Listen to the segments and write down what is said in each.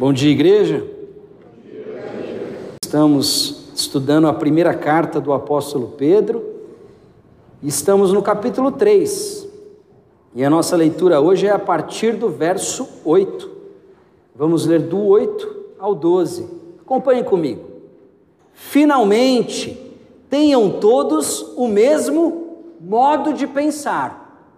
Bom dia, igreja. Estamos estudando a primeira carta do apóstolo Pedro e estamos no capítulo 3. E a nossa leitura hoje é a partir do verso 8. Vamos ler do 8 ao 12. Acompanhem comigo. Finalmente, tenham todos o mesmo modo de pensar.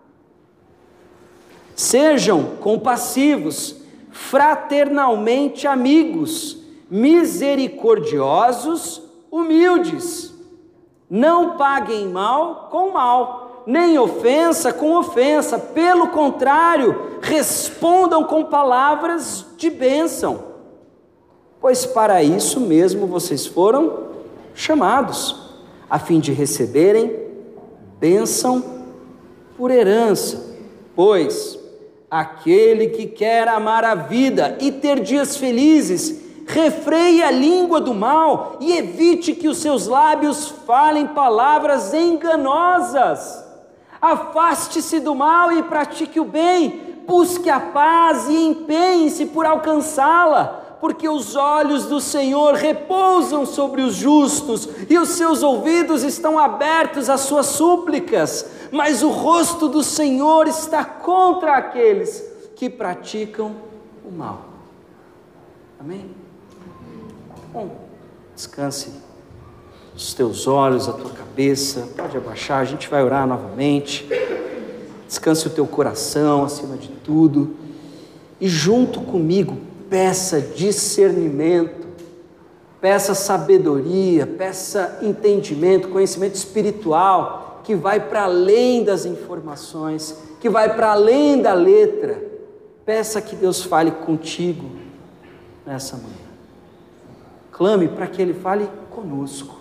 Sejam compassivos, fraternalmente amigos, misericordiosos, humildes. Não paguem mal com mal, nem ofensa com ofensa. Pelo contrário, respondam com palavras de bênção pois para isso mesmo vocês foram chamados, a fim de receberem bênção por herança. Pois aquele que quer amar a vida e ter dias felizes, refreie a língua do mal e evite que os seus lábios falem palavras enganosas. Afaste-se do mal e pratique o bem, busque a paz e empenhe-se por alcançá-la porque os olhos do Senhor repousam sobre os justos e os seus ouvidos estão abertos às suas súplicas, mas o rosto do Senhor está contra aqueles que praticam o mal. Amém? Bom, descanse os teus olhos, a tua cabeça, pode abaixar, a gente vai orar novamente. Descanse o teu coração acima de tudo. E junto comigo, peça discernimento, peça sabedoria, peça entendimento, conhecimento espiritual que vai para além das informações, que vai para além da letra. Peça que Deus fale contigo nessa manhã. Clame para que Ele fale conosco.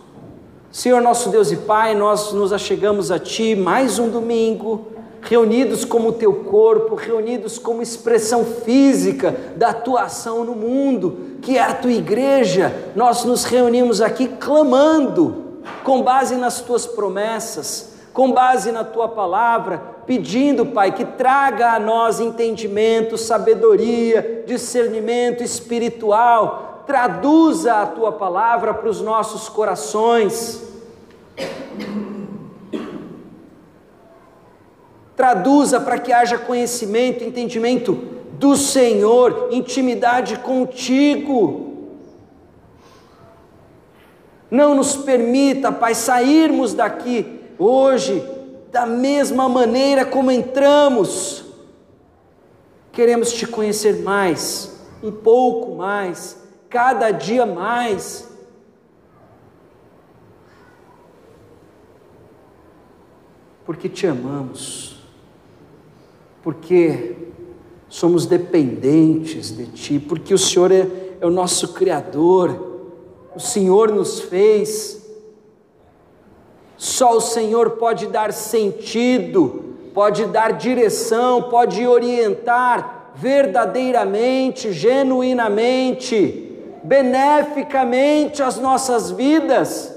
Senhor nosso Deus e Pai, nós nos achegamos a Ti mais um domingo reunidos como teu corpo, reunidos como expressão física da tua ação no mundo, que é a tua igreja. Nós nos reunimos aqui clamando, com base nas tuas promessas, com base na tua palavra, pedindo, Pai, que traga a nós entendimento, sabedoria, discernimento espiritual, traduza a tua palavra para os nossos corações Traduza para que haja conhecimento, entendimento do Senhor, intimidade contigo. Não nos permita, Pai, sairmos daqui hoje da mesma maneira como entramos. Queremos te conhecer mais, um pouco mais, cada dia mais. Porque te amamos porque somos dependentes de Ti, porque o Senhor é, é o nosso Criador, o Senhor nos fez. Só o Senhor pode dar sentido, pode dar direção, pode orientar verdadeiramente, genuinamente, beneficamente as nossas vidas.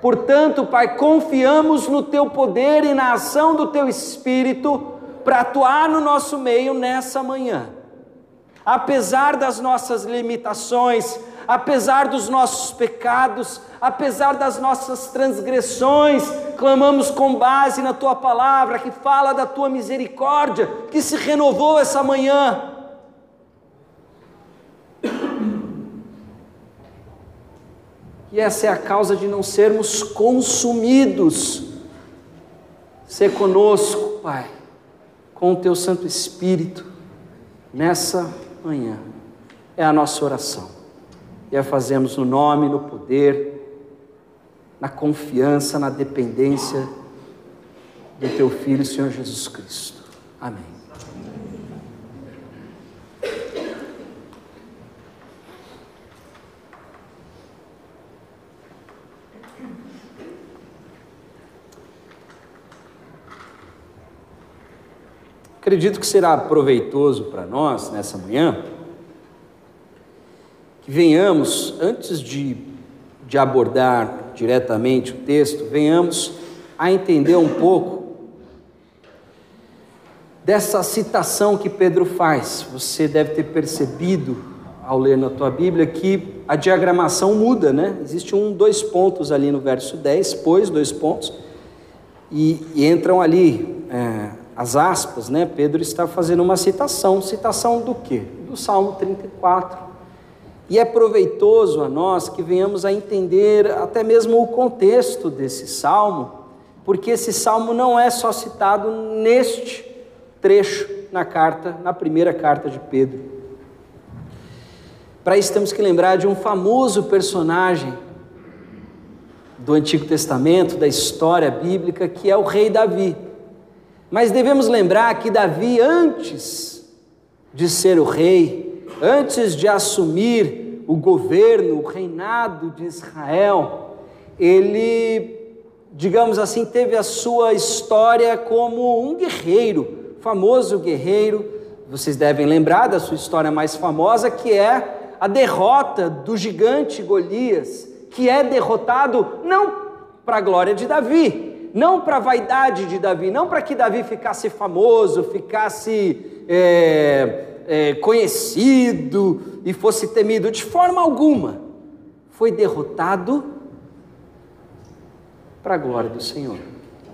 Portanto, Pai, confiamos no Teu poder e na ação do Teu Espírito para atuar no nosso meio nessa manhã. Apesar das nossas limitações, apesar dos nossos pecados, apesar das nossas transgressões, clamamos com base na tua palavra que fala da tua misericórdia, que se renovou essa manhã. E essa é a causa de não sermos consumidos. Ser conosco, Pai com o teu Santo Espírito nessa manhã. É a nossa oração. E a fazemos no nome, no poder, na confiança, na dependência do teu Filho, Senhor Jesus Cristo. Amém. Acredito que será proveitoso para nós nessa manhã que venhamos, antes de, de abordar diretamente o texto, venhamos a entender um pouco dessa citação que Pedro faz. Você deve ter percebido ao ler na tua Bíblia que a diagramação muda, né? Existe um, dois pontos ali no verso 10, pois, dois pontos, e, e entram ali é, as aspas, né? Pedro está fazendo uma citação. Citação do quê? Do Salmo 34. E é proveitoso a nós que venhamos a entender até mesmo o contexto desse salmo, porque esse salmo não é só citado neste trecho na carta, na primeira carta de Pedro. Para isso temos que lembrar de um famoso personagem do Antigo Testamento, da história bíblica, que é o rei Davi. Mas devemos lembrar que Davi, antes de ser o rei, antes de assumir o governo, o reinado de Israel, ele, digamos assim, teve a sua história como um guerreiro, famoso guerreiro. Vocês devem lembrar da sua história mais famosa, que é a derrota do gigante Golias, que é derrotado não para a glória de Davi, não para a vaidade de Davi, não para que Davi ficasse famoso, ficasse é, é, conhecido e fosse temido, de forma alguma. Foi derrotado para a glória do Senhor,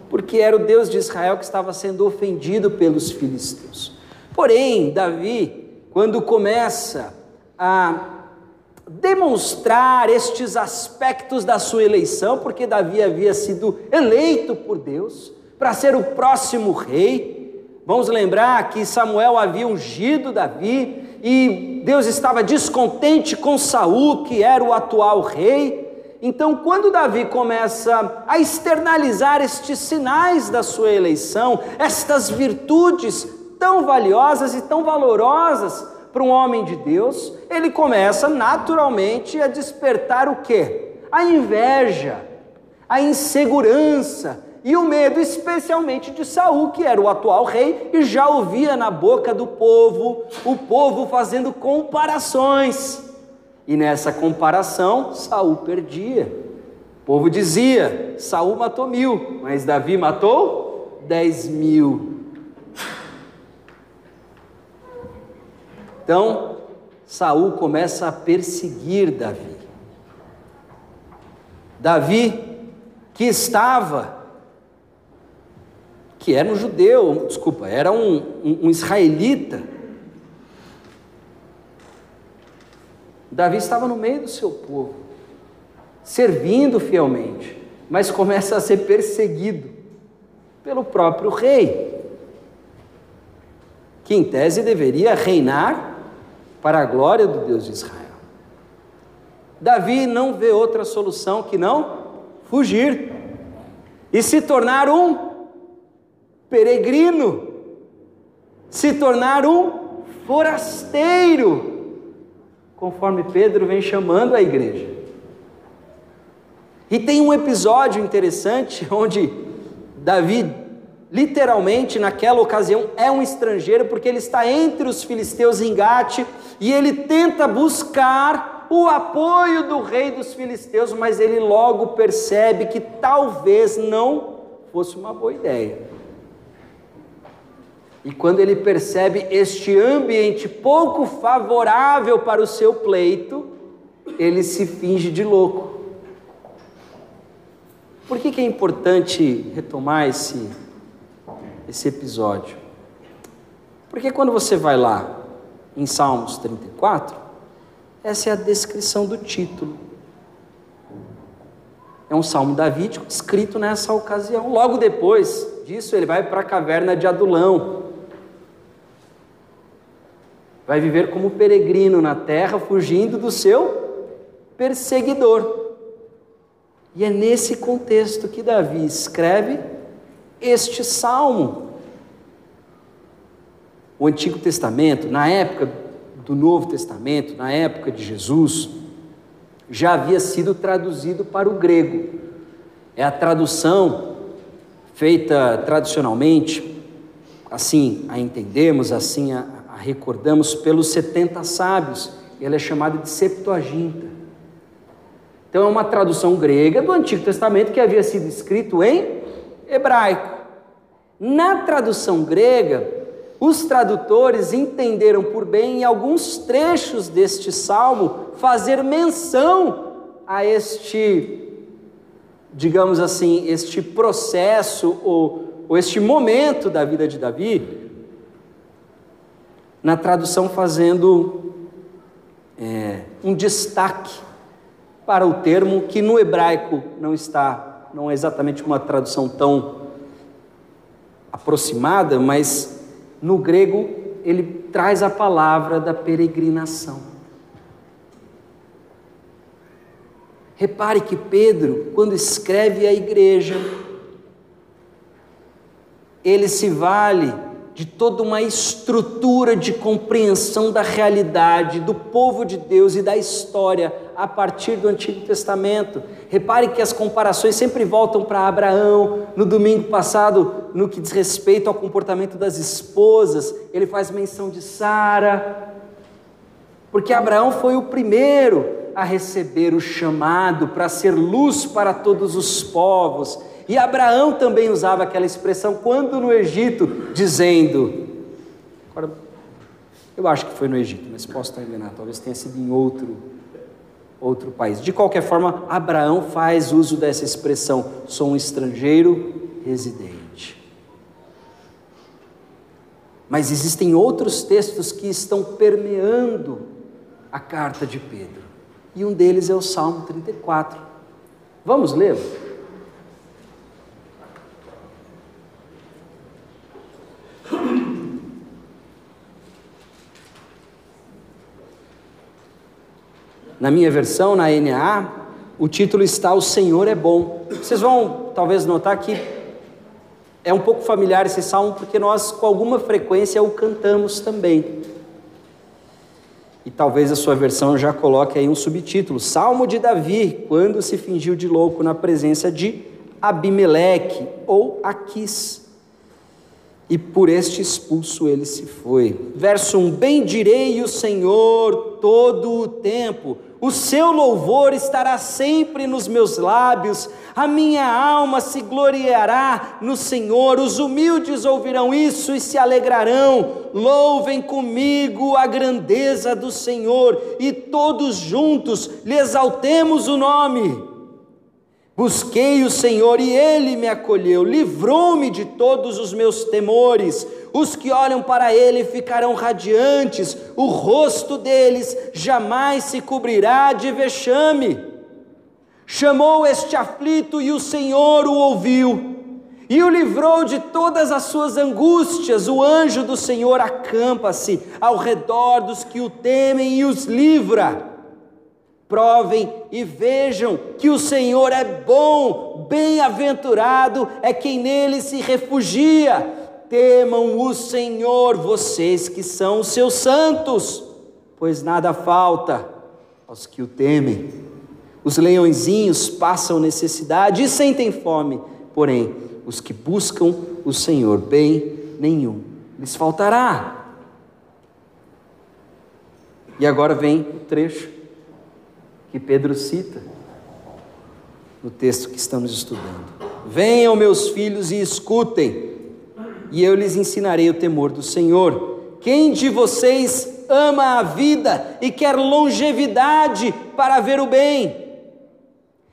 porque era o Deus de Israel que estava sendo ofendido pelos filisteus. Porém, Davi, quando começa a demonstrar estes aspectos da sua eleição, porque Davi havia sido eleito por Deus para ser o próximo rei. Vamos lembrar que Samuel havia ungido Davi e Deus estava descontente com Saul, que era o atual rei. Então, quando Davi começa a externalizar estes sinais da sua eleição, estas virtudes tão valiosas e tão valorosas para um homem de Deus, ele começa naturalmente a despertar o quê? A inveja, a insegurança e o medo, especialmente de Saul, que era o atual rei e já ouvia na boca do povo o povo fazendo comparações. E nessa comparação, Saul perdia. O povo dizia: Saul matou mil, mas Davi matou dez mil. Então, Saul começa a perseguir Davi. Davi, que estava, que era um judeu, desculpa, era um, um, um israelita. Davi estava no meio do seu povo, servindo fielmente, mas começa a ser perseguido pelo próprio rei, que em tese deveria reinar para a glória do Deus de Israel. Davi não vê outra solução que não fugir e se tornar um peregrino, se tornar um forasteiro, conforme Pedro vem chamando a igreja. E tem um episódio interessante onde Davi literalmente naquela ocasião é um estrangeiro, porque ele está entre os filisteus em Gate e ele tenta buscar o apoio do rei dos filisteus, mas ele logo percebe que talvez não fosse uma boa ideia. E quando ele percebe este ambiente pouco favorável para o seu pleito, ele se finge de louco. Por que, que é importante retomar esse esse episódio. Porque quando você vai lá em Salmos 34, essa é a descrição do título. É um salmo davídico escrito nessa ocasião. Logo depois disso, ele vai para a caverna de Adulão. Vai viver como peregrino na terra, fugindo do seu perseguidor. E é nesse contexto que Davi escreve este salmo. O Antigo Testamento, na época do Novo Testamento, na época de Jesus, já havia sido traduzido para o grego. É a tradução feita tradicionalmente, assim a entendemos, assim a, a recordamos, pelos 70 sábios. Ela é chamada de Septuaginta. Então é uma tradução grega do Antigo Testamento que havia sido escrito em hebraico. Na tradução grega, os tradutores entenderam por bem em alguns trechos deste salmo fazer menção a este, digamos assim, este processo ou, ou este momento da vida de Davi, na tradução fazendo é, um destaque para o termo que no hebraico não está, não é exatamente uma tradução tão aproximada, mas no grego ele traz a palavra da peregrinação. Repare que Pedro, quando escreve à igreja, ele se vale de toda uma estrutura de compreensão da realidade do povo de Deus e da história a partir do Antigo Testamento. Repare que as comparações sempre voltam para Abraão. No domingo passado, no que diz respeito ao comportamento das esposas, ele faz menção de Sara, porque Abraão foi o primeiro a receber o chamado para ser luz para todos os povos. E Abraão também usava aquela expressão quando no Egito, dizendo. Agora, eu acho que foi no Egito, mas posso estar enganado, talvez tenha sido em outro, outro país. De qualquer forma, Abraão faz uso dessa expressão: sou um estrangeiro residente. Mas existem outros textos que estão permeando a carta de Pedro, e um deles é o Salmo 34. Vamos ler? Na minha versão, na NA, o título está O Senhor é Bom. Vocês vão talvez notar que é um pouco familiar esse salmo, porque nós com alguma frequência o cantamos também. E talvez a sua versão já coloque aí um subtítulo: Salmo de Davi, quando se fingiu de louco na presença de Abimeleque ou Aquis e por este expulso ele se foi. Verso 1: Bendirei o Senhor todo o tempo, o seu louvor estará sempre nos meus lábios, a minha alma se gloriará no Senhor, os humildes ouvirão isso e se alegrarão. Louvem comigo a grandeza do Senhor e todos juntos lhe exaltemos o nome. Busquei o Senhor e ele me acolheu, livrou-me de todos os meus temores. Os que olham para ele ficarão radiantes, o rosto deles jamais se cobrirá de vexame. Chamou este aflito e o Senhor o ouviu e o livrou de todas as suas angústias. O anjo do Senhor acampa-se ao redor dos que o temem e os livra. Provem e vejam que o Senhor é bom, bem-aventurado é quem nele se refugia. Temam o Senhor, vocês que são os seus santos, pois nada falta aos que o temem. Os leõezinhos passam necessidade e sentem fome, porém, os que buscam o Senhor, bem nenhum lhes faltará. E agora vem o trecho que Pedro cita no texto que estamos estudando. Venham, meus filhos, e escutem, e eu lhes ensinarei o temor do Senhor. Quem de vocês ama a vida e quer longevidade para ver o bem?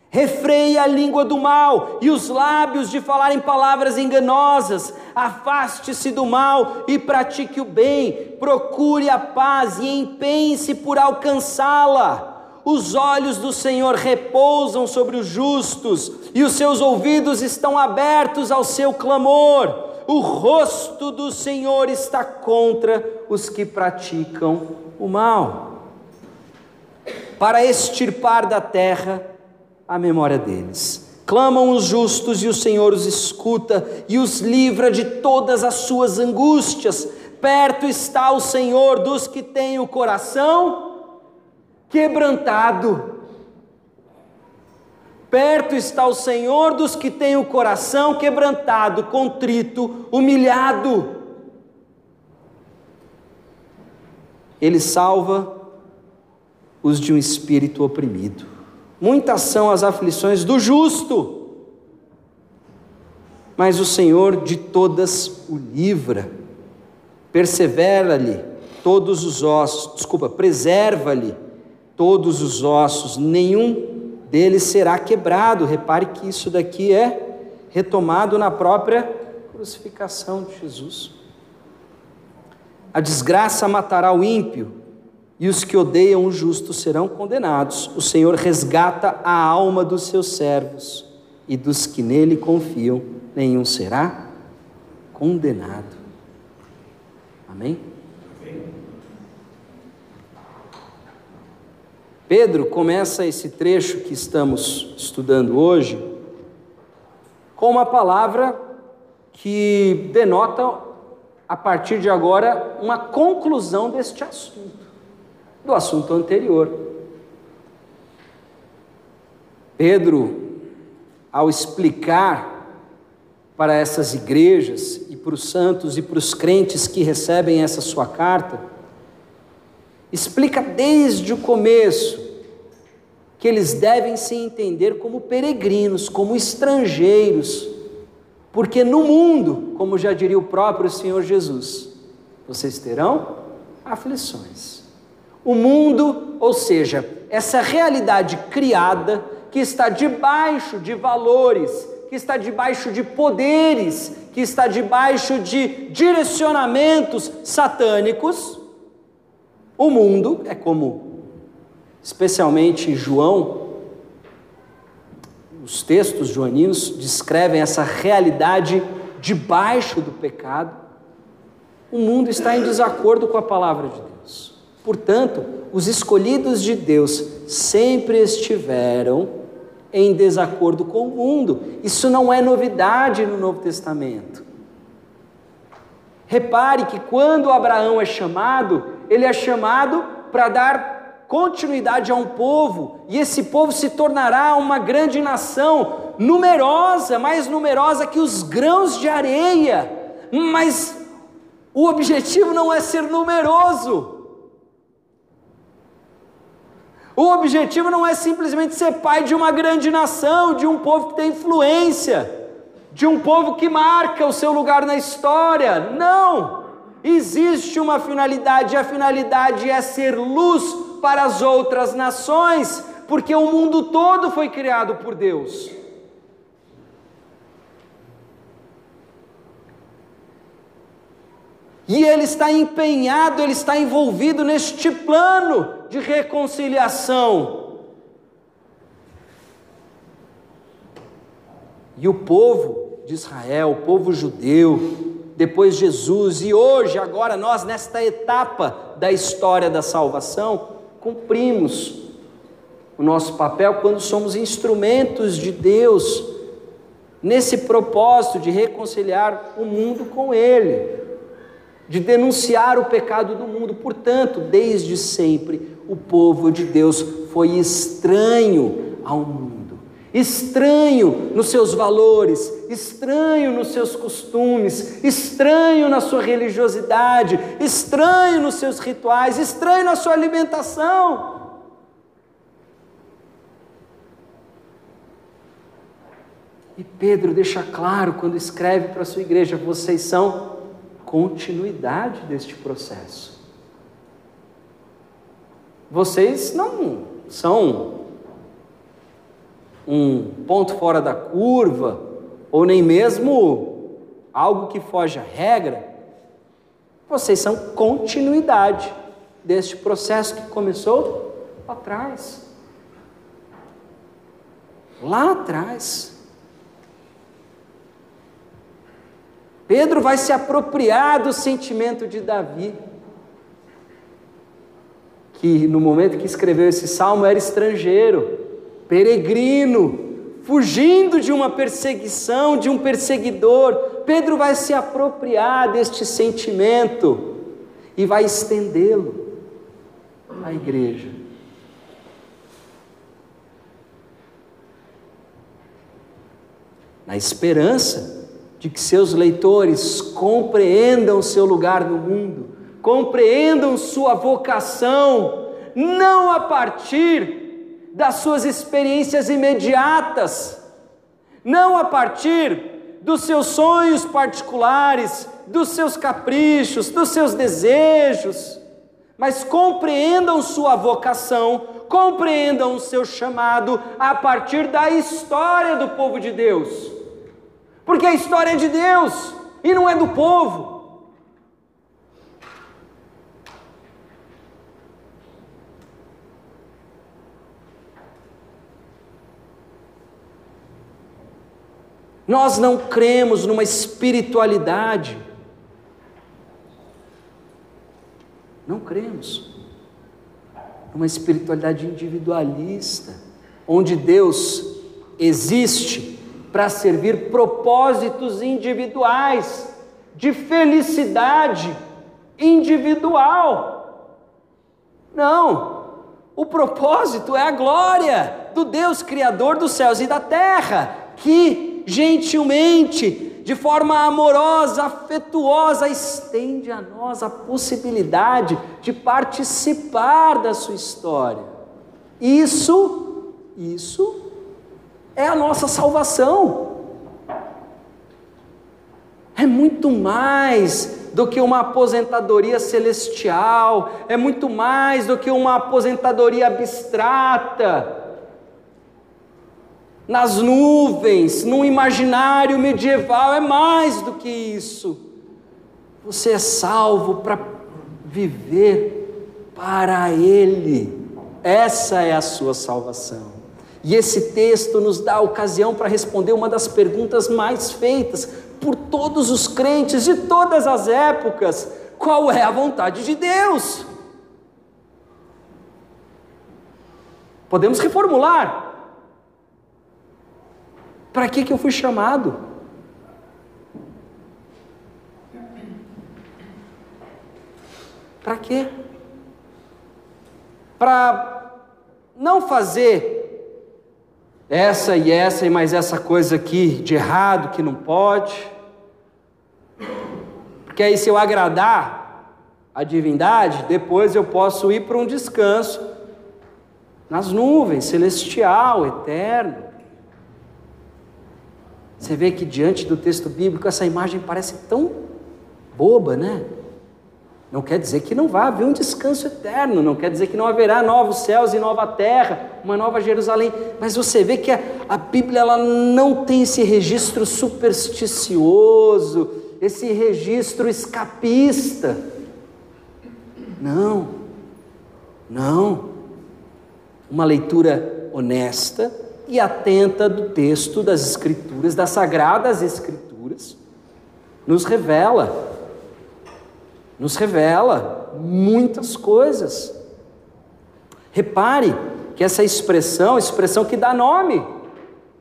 Refreie a língua do mal e os lábios de falarem palavras enganosas. Afaste-se do mal e pratique o bem. Procure a paz e empenhe-se por alcançá-la os olhos do Senhor repousam sobre os justos, e os seus ouvidos estão abertos ao seu clamor. O rosto do Senhor está contra os que praticam o mal, para extirpar da terra a memória deles. Clamam os justos e o Senhor os escuta e os livra de todas as suas angústias. Perto está o Senhor dos que têm o coração quebrantado. Perto está o Senhor dos que têm o coração quebrantado, contrito, humilhado. Ele salva os de um espírito oprimido. Muitas são as aflições do justo, mas o Senhor de todas o livra. persevera-lhe todos os ossos, desculpa, preserva-lhe todos os ossos, nenhum deles será quebrado. Repare que isso daqui é retomado na própria crucificação de Jesus. A desgraça matará o ímpio, e os que odeiam o justo serão condenados. O Senhor resgata a alma dos seus servos, e dos que nele confiam, nenhum será condenado. Amém? Pedro começa esse trecho que estamos estudando hoje com uma palavra que denota, a partir de agora, uma conclusão deste assunto, do assunto anterior. Pedro, ao explicar para essas igrejas e para os santos e para os crentes que recebem essa sua carta, explica desde o começo que eles devem se entender como peregrinos, como estrangeiros, porque no mundo, como já diria o próprio Senhor Jesus, vocês terão aflições. O mundo, ou seja, essa realidade criada que está debaixo de valores, que está debaixo de poderes, que está debaixo de direcionamentos satânicos, o mundo é como, especialmente João, os textos joaninos descrevem essa realidade debaixo do pecado. O mundo está em desacordo com a palavra de Deus. Portanto, os escolhidos de Deus sempre estiveram em desacordo com o mundo. Isso não é novidade no Novo Testamento. Repare que quando Abraão é chamado, ele é chamado para dar continuidade a um povo, e esse povo se tornará uma grande nação, numerosa, mais numerosa que os grãos de areia, mas o objetivo não é ser numeroso. O objetivo não é simplesmente ser pai de uma grande nação, de um povo que tem influência, de um povo que marca o seu lugar na história. Não! Existe uma finalidade, e a finalidade é ser luz para as outras nações, porque o mundo todo foi criado por Deus. E ele está empenhado, ele está envolvido neste plano de reconciliação. E o povo de Israel, o povo judeu, depois Jesus e hoje, agora nós, nesta etapa da história da salvação, cumprimos o nosso papel quando somos instrumentos de Deus nesse propósito de reconciliar o mundo com Ele, de denunciar o pecado do mundo. Portanto, desde sempre, o povo de Deus foi estranho ao mundo estranho nos seus valores, estranho nos seus costumes, estranho na sua religiosidade, estranho nos seus rituais, estranho na sua alimentação. E Pedro deixa claro quando escreve para a sua igreja: vocês são continuidade deste processo. Vocês não são um ponto fora da curva, ou nem mesmo algo que foge à regra, vocês são continuidade deste processo que começou lá atrás. Lá atrás. Pedro vai se apropriar do sentimento de Davi, que no momento que escreveu esse salmo era estrangeiro peregrino, fugindo de uma perseguição, de um perseguidor. Pedro vai se apropriar deste sentimento e vai estendê-lo à igreja. Na esperança de que seus leitores compreendam seu lugar no mundo, compreendam sua vocação, não a partir das suas experiências imediatas, não a partir dos seus sonhos particulares, dos seus caprichos, dos seus desejos, mas compreendam sua vocação, compreendam o seu chamado a partir da história do povo de Deus. Porque a história é de Deus e não é do povo. Nós não cremos numa espiritualidade. Não cremos numa espiritualidade individualista, onde Deus existe para servir propósitos individuais, de felicidade individual. Não, o propósito é a glória do Deus Criador dos céus e da terra, que gentilmente, de forma amorosa, afetuosa, estende a nós a possibilidade de participar da sua história. Isso, isso é a nossa salvação. É muito mais do que uma aposentadoria celestial, é muito mais do que uma aposentadoria abstrata nas nuvens, num imaginário medieval, é mais do que isso. Você é salvo para viver para Ele. Essa é a sua salvação. E esse texto nos dá a ocasião para responder uma das perguntas mais feitas por todos os crentes de todas as épocas: qual é a vontade de Deus? Podemos reformular. Para que, que eu fui chamado? Para quê? Para não fazer essa e essa e mais essa coisa aqui de errado que não pode. Porque aí, se eu agradar a divindade, depois eu posso ir para um descanso nas nuvens, celestial, eterno. Você vê que diante do texto bíblico essa imagem parece tão boba, né? Não quer dizer que não vai haver um descanso eterno, não quer dizer que não haverá novos céus e nova terra, uma nova Jerusalém, mas você vê que a, a Bíblia ela não tem esse registro supersticioso, esse registro escapista. Não, não. Uma leitura honesta, e atenta do texto das Escrituras, das Sagradas Escrituras, nos revela, nos revela muitas coisas. Repare que essa expressão, expressão que dá nome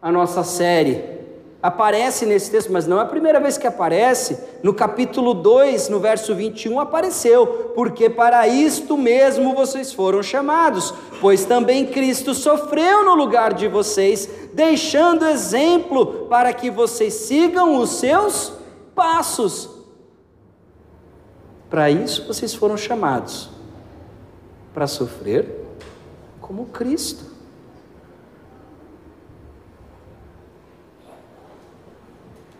à nossa série, aparece nesse texto, mas não é a primeira vez que aparece. No capítulo 2, no verso 21, apareceu: Porque para isto mesmo vocês foram chamados, pois também Cristo sofreu no lugar de vocês, deixando exemplo para que vocês sigam os seus passos. Para isso vocês foram chamados, para sofrer como Cristo.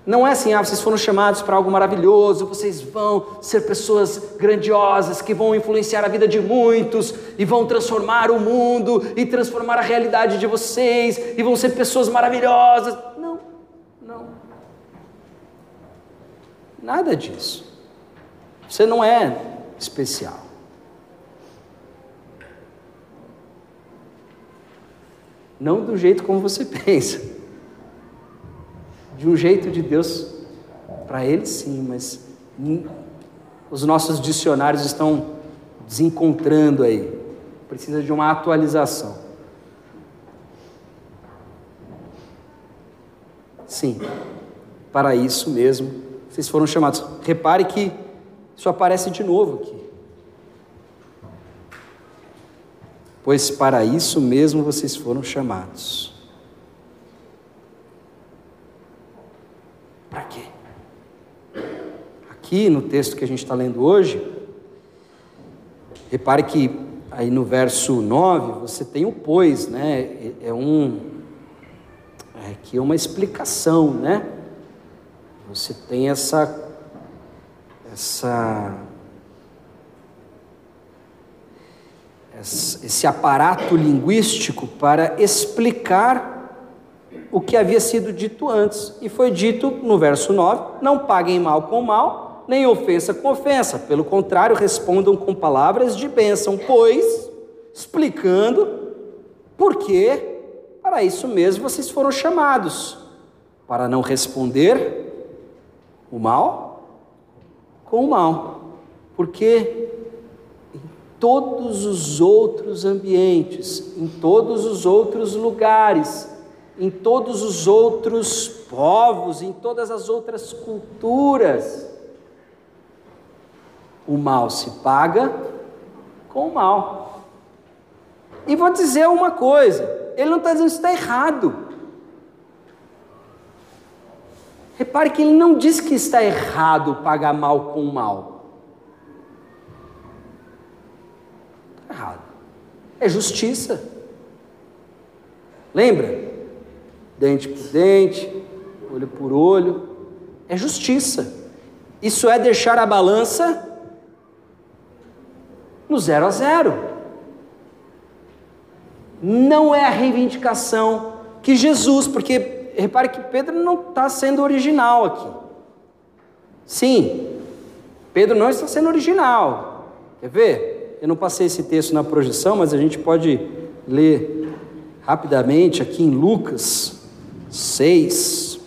Não é assim, ah, vocês foram chamados para algo maravilhoso, vocês vão ser pessoas grandiosas que vão influenciar a vida de muitos e vão transformar o mundo e transformar a realidade de vocês e vão ser pessoas maravilhosas. Não, não. Nada disso. Você não é especial. Não do jeito como você pensa de um jeito de Deus para ele sim, mas os nossos dicionários estão desencontrando aí. Precisa de uma atualização. Sim, para isso mesmo vocês foram chamados. Repare que isso aparece de novo aqui. Pois para isso mesmo vocês foram chamados. Para quê? Aqui no texto que a gente está lendo hoje, repare que aí no verso 9 você tem o pois, né? É, um. É aqui é uma explicação, né? Você tem essa essa esse aparato linguístico para explicar o que havia sido dito antes. E foi dito no verso 9: Não paguem mal com mal, nem ofensa com ofensa. Pelo contrário, respondam com palavras de bênção, pois, explicando por que para isso mesmo vocês foram chamados, para não responder o mal com o mal. Porque todos os outros ambientes, em todos os outros lugares, em todos os outros povos, em todas as outras culturas, o mal se paga com o mal. E vou dizer uma coisa: ele não está dizendo que está errado. Repare que ele não diz que está errado pagar mal com mal. errado. É justiça. Lembra? Dente por dente, olho por olho. É justiça. Isso é deixar a balança no zero a zero. Não é a reivindicação que Jesus, porque repare que Pedro não está sendo original aqui. Sim, Pedro não está sendo original. Quer ver? Eu não passei esse texto na projeção, mas a gente pode ler rapidamente aqui em Lucas 6.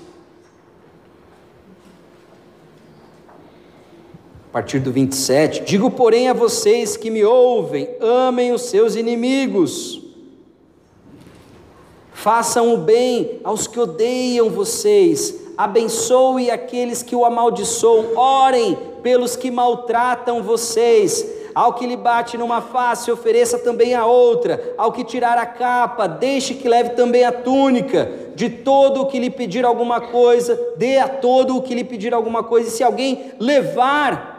A partir do 27. Digo, porém, a vocês que me ouvem: amem os seus inimigos. Façam o bem aos que odeiam vocês, abençoe aqueles que o amaldiçoam, orem pelos que maltratam vocês, ao que lhe bate numa face, ofereça também a outra. Ao que tirar a capa, deixe que leve também a túnica. De todo o que lhe pedir alguma coisa, dê a todo o que lhe pedir alguma coisa. E se alguém levar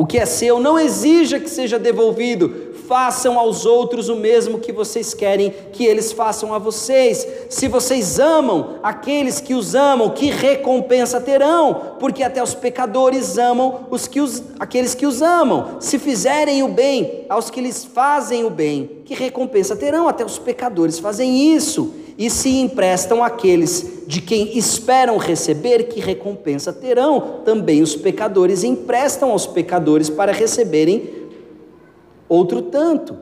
o que é seu, não exija que seja devolvido, façam aos outros o mesmo que vocês querem que eles façam a vocês. Se vocês amam aqueles que os amam, que recompensa terão? Porque até os pecadores amam os que os, aqueles que os amam. Se fizerem o bem aos que lhes fazem o bem, que recompensa terão? Até os pecadores fazem isso. E se emprestam aqueles de quem esperam receber, que recompensa terão? Também os pecadores emprestam aos pecadores para receberem outro tanto.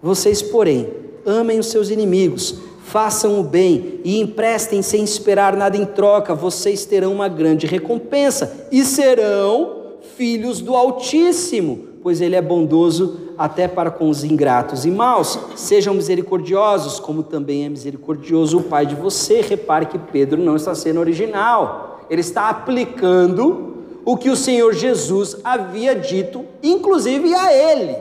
Vocês, porém, amem os seus inimigos, façam o bem e emprestem sem esperar nada em troca, vocês terão uma grande recompensa e serão filhos do Altíssimo, pois Ele é bondoso até para com os ingratos e maus. Sejam misericordiosos, como também é misericordioso o Pai de você. Repare que Pedro não está sendo original, ele está aplicando o que o Senhor Jesus havia dito, inclusive a ele.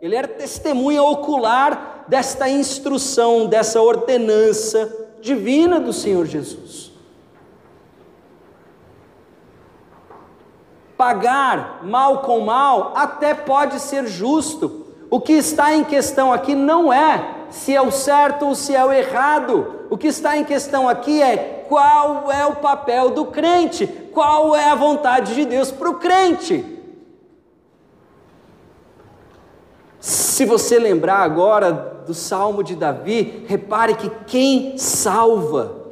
Ele era testemunha ocular desta instrução, dessa ordenança divina do Senhor Jesus. Pagar mal com mal até pode ser justo. O que está em questão aqui não é se é o certo ou se é o errado. O que está em questão aqui é qual é o papel do crente, qual é a vontade de Deus para o crente. Se você lembrar agora do Salmo de Davi, repare que quem salva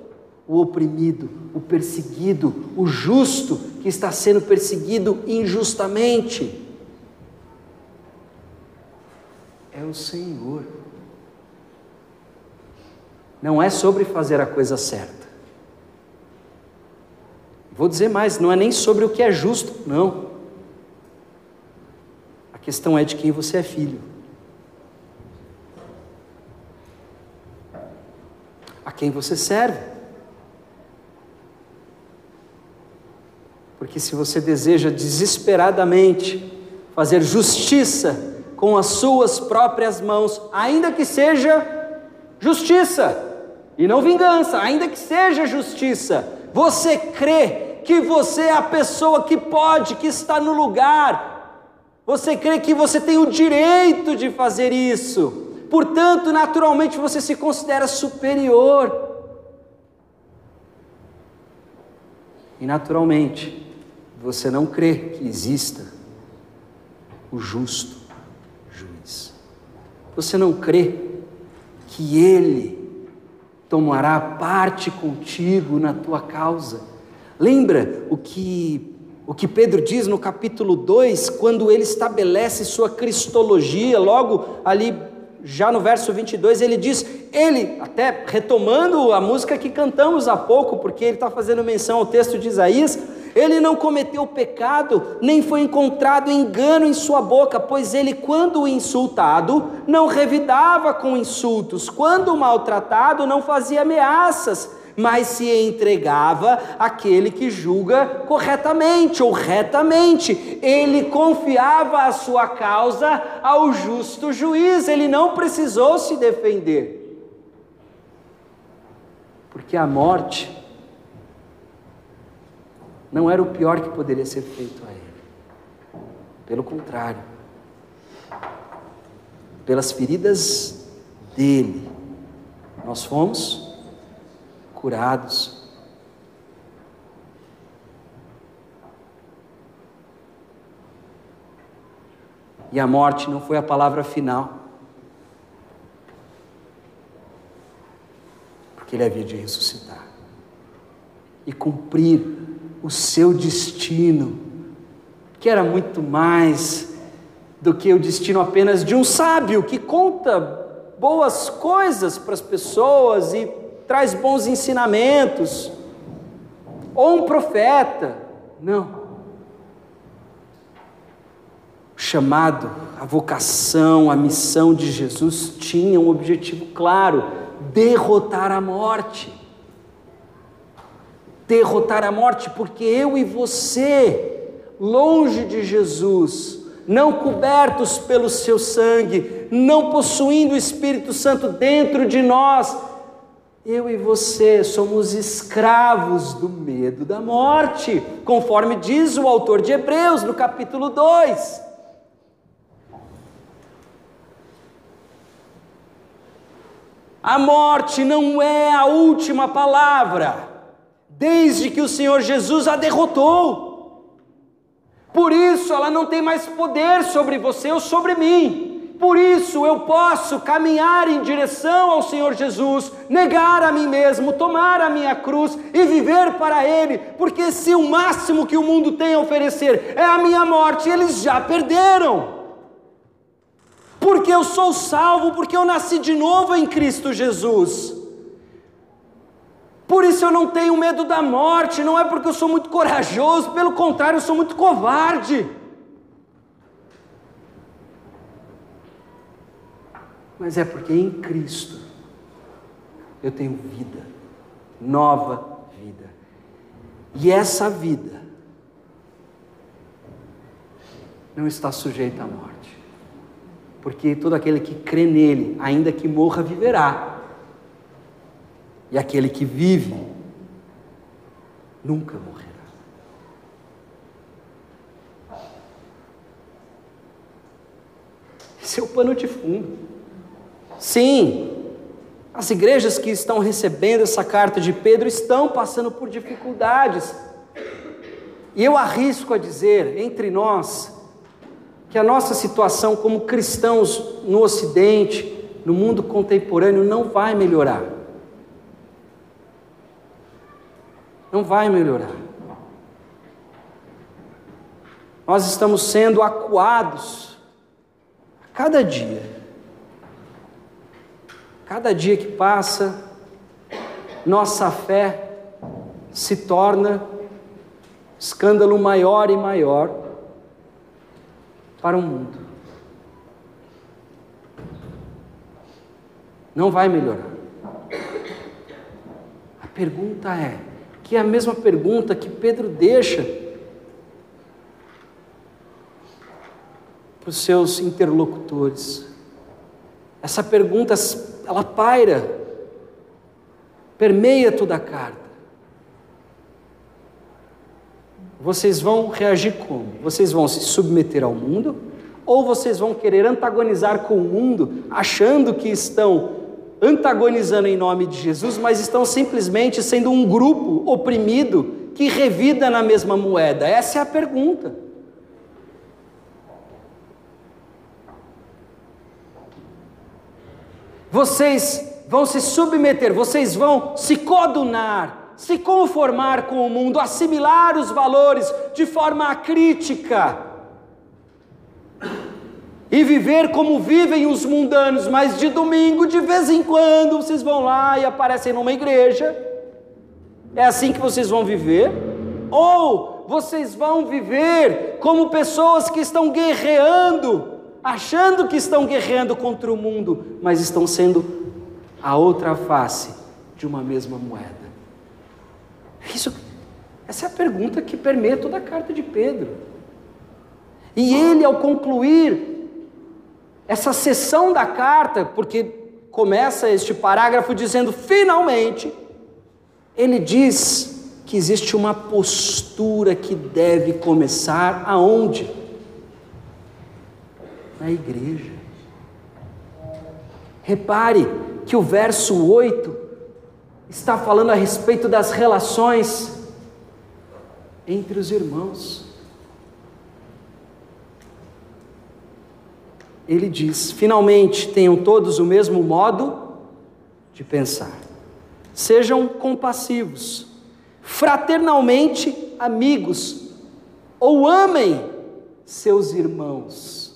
o oprimido, o perseguido, o justo que está sendo perseguido injustamente é o Senhor. Não é sobre fazer a coisa certa. Vou dizer mais, não é nem sobre o que é justo, não. A questão é de quem você é filho. A quem você serve. Porque se você deseja desesperadamente fazer justiça com as suas próprias mãos, ainda que seja justiça, e não vingança, ainda que seja justiça. Você crê que você é a pessoa que pode, que está no lugar. Você crê que você tem o direito de fazer isso. Portanto, naturalmente você se considera superior. E naturalmente, você não crê que exista o justo juiz. Você não crê que Ele tomará parte contigo na tua causa. Lembra o que o que Pedro diz no capítulo 2, quando ele estabelece sua cristologia, logo ali já no verso 22, ele diz: Ele, até retomando a música que cantamos há pouco, porque ele está fazendo menção ao texto de Isaías, ele não cometeu pecado, nem foi encontrado engano em sua boca, pois ele, quando insultado, não revidava com insultos, quando maltratado, não fazia ameaças mas se entregava àquele que julga corretamente ou retamente. Ele confiava a sua causa ao justo juiz, ele não precisou se defender. Porque a morte não era o pior que poderia ser feito a ele. Pelo contrário, pelas feridas dele, nós fomos curados. E a morte não foi a palavra final. Porque ele havia de ressuscitar e cumprir o seu destino, que era muito mais do que o destino apenas de um sábio que conta boas coisas para as pessoas e traz bons ensinamentos, ou um profeta. Não. O chamado, a vocação, a missão de Jesus tinha um objetivo claro: derrotar a morte. Derrotar a morte, porque eu e você, longe de Jesus, não cobertos pelo seu sangue, não possuindo o Espírito Santo dentro de nós, eu e você somos escravos do medo da morte, conforme diz o autor de Hebreus no capítulo 2. A morte não é a última palavra, desde que o Senhor Jesus a derrotou. Por isso ela não tem mais poder sobre você ou sobre mim. Por isso eu posso caminhar em direção ao Senhor Jesus, negar a mim mesmo, tomar a minha cruz e viver para Ele, porque se o máximo que o mundo tem a oferecer é a minha morte, eles já perderam. Porque eu sou salvo, porque eu nasci de novo em Cristo Jesus. Por isso eu não tenho medo da morte, não é porque eu sou muito corajoso, pelo contrário, eu sou muito covarde. mas é porque em Cristo eu tenho vida, nova vida. E essa vida não está sujeita à morte, porque todo aquele que crê nele, ainda que morra, viverá. E aquele que vive nunca morrerá. Esse é o pano de fundo. Sim, as igrejas que estão recebendo essa carta de Pedro estão passando por dificuldades. E eu arrisco a dizer, entre nós, que a nossa situação como cristãos no Ocidente, no mundo contemporâneo, não vai melhorar. Não vai melhorar. Nós estamos sendo acuados a cada dia Cada dia que passa, nossa fé se torna escândalo maior e maior para o mundo. Não vai melhorar. A pergunta é, é a mesma pergunta que Pedro deixa para os seus interlocutores. Essa pergunta ela paira, permeia toda a carta. Vocês vão reagir como? Vocês vão se submeter ao mundo? Ou vocês vão querer antagonizar com o mundo, achando que estão antagonizando em nome de Jesus, mas estão simplesmente sendo um grupo oprimido que revida na mesma moeda? Essa é a pergunta. Vocês vão se submeter, vocês vão se codunar, se conformar com o mundo, assimilar os valores de forma crítica e viver como vivem os mundanos, mas de domingo, de vez em quando, vocês vão lá e aparecem numa igreja. É assim que vocês vão viver? Ou vocês vão viver como pessoas que estão guerreando achando que estão guerreando contra o mundo, mas estão sendo a outra face de uma mesma moeda. Isso, essa é a pergunta que permeia toda a carta de Pedro. E ele, ao concluir essa sessão da carta, porque começa este parágrafo dizendo finalmente, ele diz que existe uma postura que deve começar aonde? na igreja. Repare que o verso 8 está falando a respeito das relações entre os irmãos. Ele diz: finalmente tenham todos o mesmo modo de pensar, sejam compassivos, fraternalmente amigos, ou amem seus irmãos.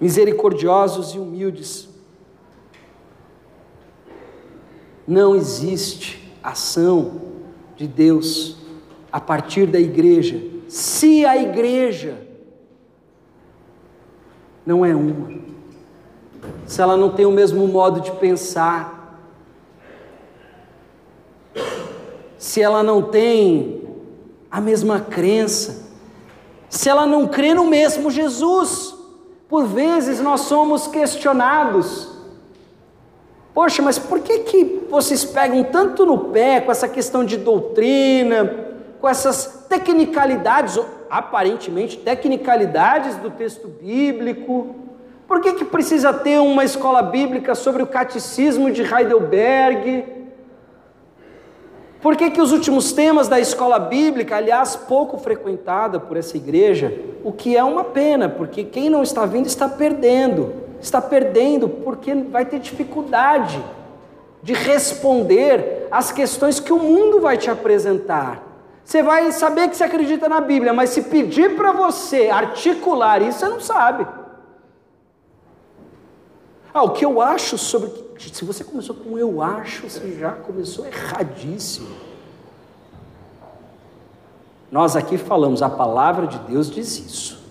Misericordiosos e humildes. Não existe ação de Deus a partir da igreja, se a igreja não é uma, se ela não tem o mesmo modo de pensar, se ela não tem a mesma crença, se ela não crê no mesmo Jesus. Por vezes nós somos questionados. Poxa, mas por que, que vocês pegam tanto no pé com essa questão de doutrina, com essas tecnicalidades, aparentemente tecnicalidades do texto bíblico? Por que, que precisa ter uma escola bíblica sobre o catecismo de Heidelberg? Por que, que os últimos temas da escola bíblica, aliás, pouco frequentada por essa igreja, o que é uma pena, porque quem não está vindo está perdendo, está perdendo porque vai ter dificuldade de responder às questões que o mundo vai te apresentar. Você vai saber que você acredita na Bíblia, mas se pedir para você articular isso, você não sabe. Ah, o que eu acho sobre se você começou com eu acho, você já começou erradíssimo. Nós aqui falamos, a palavra de Deus diz isso.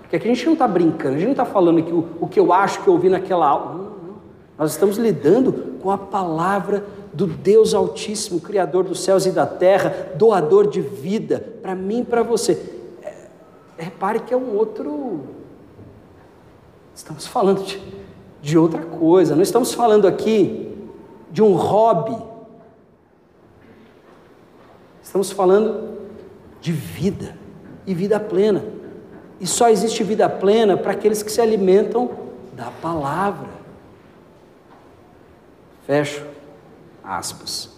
Porque aqui a gente não está brincando, a gente não está falando que o, o, que eu acho que eu ouvi naquela aula. Não, não. Nós estamos lidando com a palavra do Deus Altíssimo, Criador dos céus e da terra, doador de vida, para mim e para você. É, repare que é um outro. Estamos falando de de outra coisa. Não estamos falando aqui de um hobby. Estamos falando de vida e vida plena. E só existe vida plena para aqueles que se alimentam da palavra. Fecho aspas.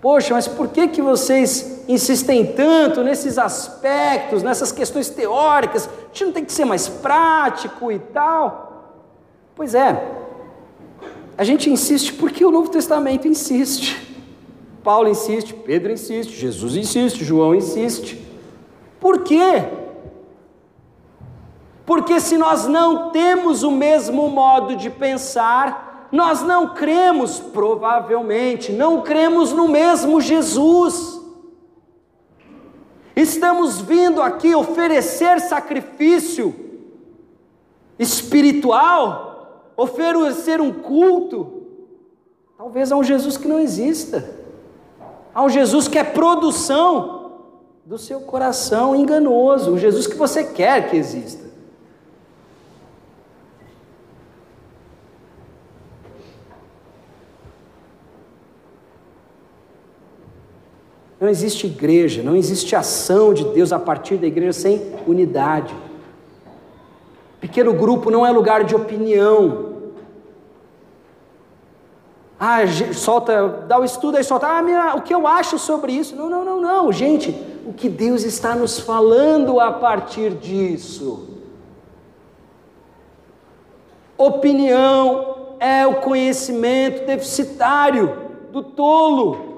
Poxa, mas por que, que vocês insistem tanto nesses aspectos, nessas questões teóricas? A gente não tem que ser mais prático e tal? Pois é, a gente insiste porque o Novo Testamento insiste. Paulo insiste, Pedro insiste, Jesus insiste, João insiste. Por quê? Porque se nós não temos o mesmo modo de pensar, nós não cremos, provavelmente, não cremos no mesmo Jesus. Estamos vindo aqui oferecer sacrifício espiritual oferecer um culto, talvez a um Jesus que não exista, a um Jesus que é produção do seu coração enganoso, um Jesus que você quer que exista. Não existe igreja, não existe ação de Deus a partir da igreja sem unidade. Pequeno grupo não é lugar de opinião. Ah, solta, dá o estudo aí, solta. Ah, minha, o que eu acho sobre isso? Não, não, não, não. Gente, o que Deus está nos falando a partir disso. Opinião é o conhecimento deficitário do tolo.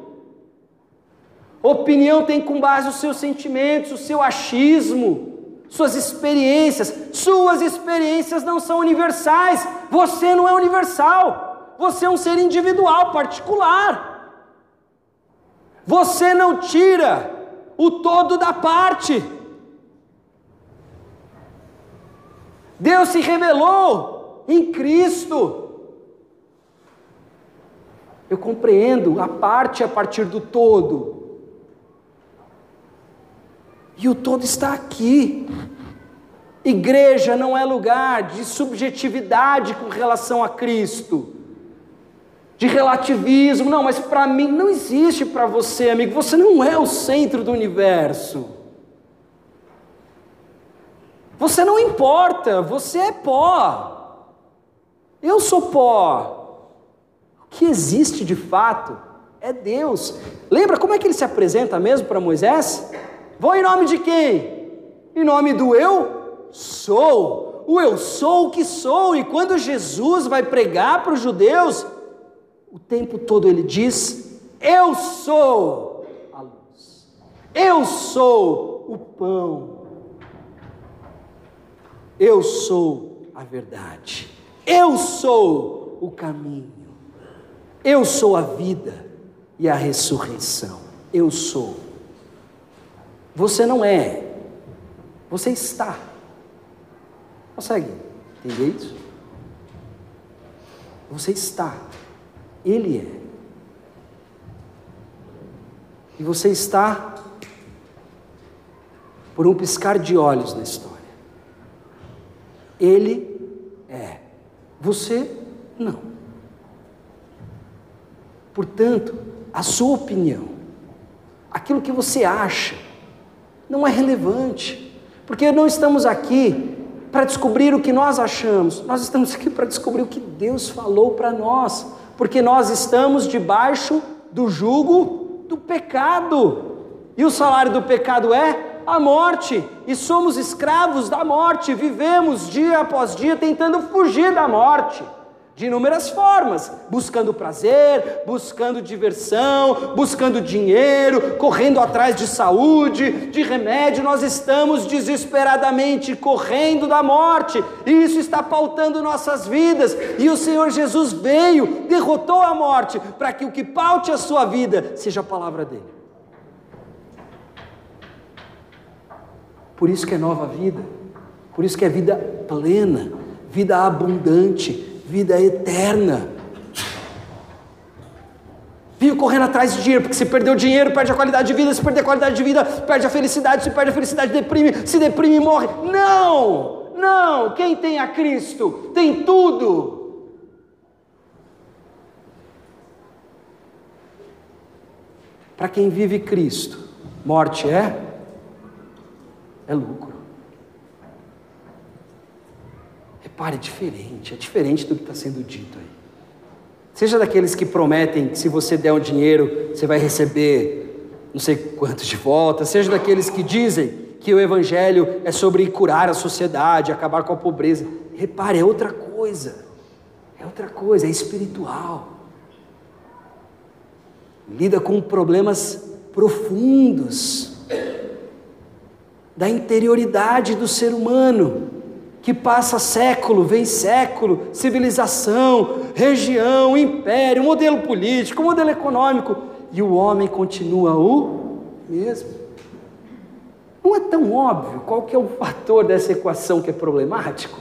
Opinião tem com base os seus sentimentos, o seu achismo, suas experiências. Suas experiências não são universais. Você não é universal. Você é um ser individual, particular. Você não tira o todo da parte. Deus se revelou em Cristo. Eu compreendo a parte a partir do todo. E o todo está aqui. Igreja não é lugar de subjetividade com relação a Cristo, de relativismo. Não, mas para mim não existe para você, amigo. Você não é o centro do universo. Você não importa, você é pó. Eu sou pó que existe de fato é Deus. Lembra como é que ele se apresenta mesmo para Moisés? Vou em nome de quem? Em nome do eu sou. O eu sou o que sou. E quando Jesus vai pregar para os judeus, o tempo todo ele diz: Eu sou a luz. Eu sou o pão. Eu sou a verdade. Eu sou o caminho. Eu sou a vida e a ressurreição. Eu sou. Você não é. Você está. Consegue entender isso? Você está. Ele é. E você está por um piscar de olhos na história. Ele é. Você não. Portanto, a sua opinião, aquilo que você acha, não é relevante, porque não estamos aqui para descobrir o que nós achamos, nós estamos aqui para descobrir o que Deus falou para nós, porque nós estamos debaixo do jugo do pecado, e o salário do pecado é a morte, e somos escravos da morte, vivemos dia após dia tentando fugir da morte de inúmeras formas, buscando prazer, buscando diversão, buscando dinheiro, correndo atrás de saúde, de remédio, nós estamos desesperadamente correndo da morte, e isso está pautando nossas vidas, e o Senhor Jesus veio, derrotou a morte, para que o que paute a sua vida seja a palavra dele. Por isso que é nova vida, por isso que é vida plena, vida abundante, vida eterna. Vive correndo atrás de dinheiro, porque se perdeu dinheiro, perde a qualidade de vida, se perder a qualidade de vida, perde a felicidade, se perde a felicidade, deprime, se deprime, morre. Não! Não! Quem tem a Cristo tem tudo. Para quem vive Cristo, morte é é lucro. Repare, é diferente, é diferente do que está sendo dito aí. Seja daqueles que prometem que se você der um dinheiro, você vai receber não sei quantos de volta, seja daqueles que dizem que o Evangelho é sobre curar a sociedade, acabar com a pobreza. Repare, é outra coisa, é outra coisa, é espiritual. Lida com problemas profundos da interioridade do ser humano que passa século, vem século, civilização, região, império, modelo político, modelo econômico, e o homem continua o mesmo. Não é tão óbvio qual que é o fator dessa equação que é problemático?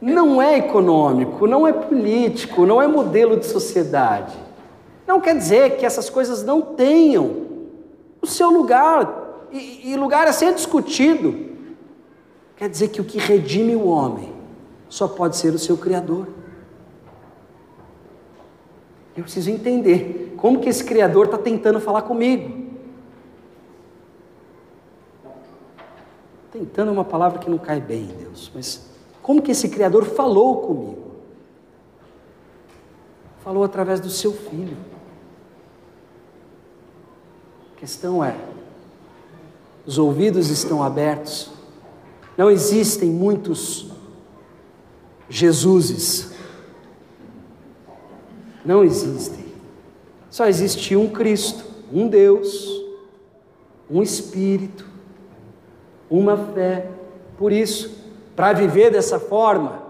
Não é econômico, não é político, não é modelo de sociedade. Não quer dizer que essas coisas não tenham o seu lugar e, e lugar a ser discutido. Quer dizer que o que redime o homem só pode ser o seu Criador. Eu preciso entender como que esse Criador está tentando falar comigo. Tentando é uma palavra que não cai bem, Deus, mas como que esse Criador falou comigo? falou através do seu filho. A questão é: os ouvidos estão abertos, não existem muitos Jesuses, não existem, só existe um Cristo, um Deus, um Espírito, uma fé. Por isso, para viver dessa forma,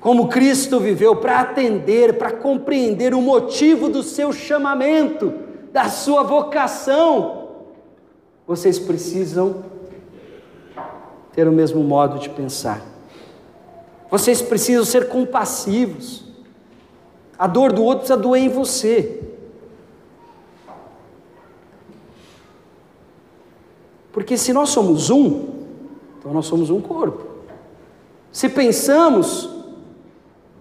como Cristo viveu, para atender, para compreender o motivo do seu chamamento, da sua vocação, vocês precisam ter o mesmo modo de pensar. Vocês precisam ser compassivos. A dor do outro precisa doer em você. Porque se nós somos um, então nós somos um corpo. Se pensamos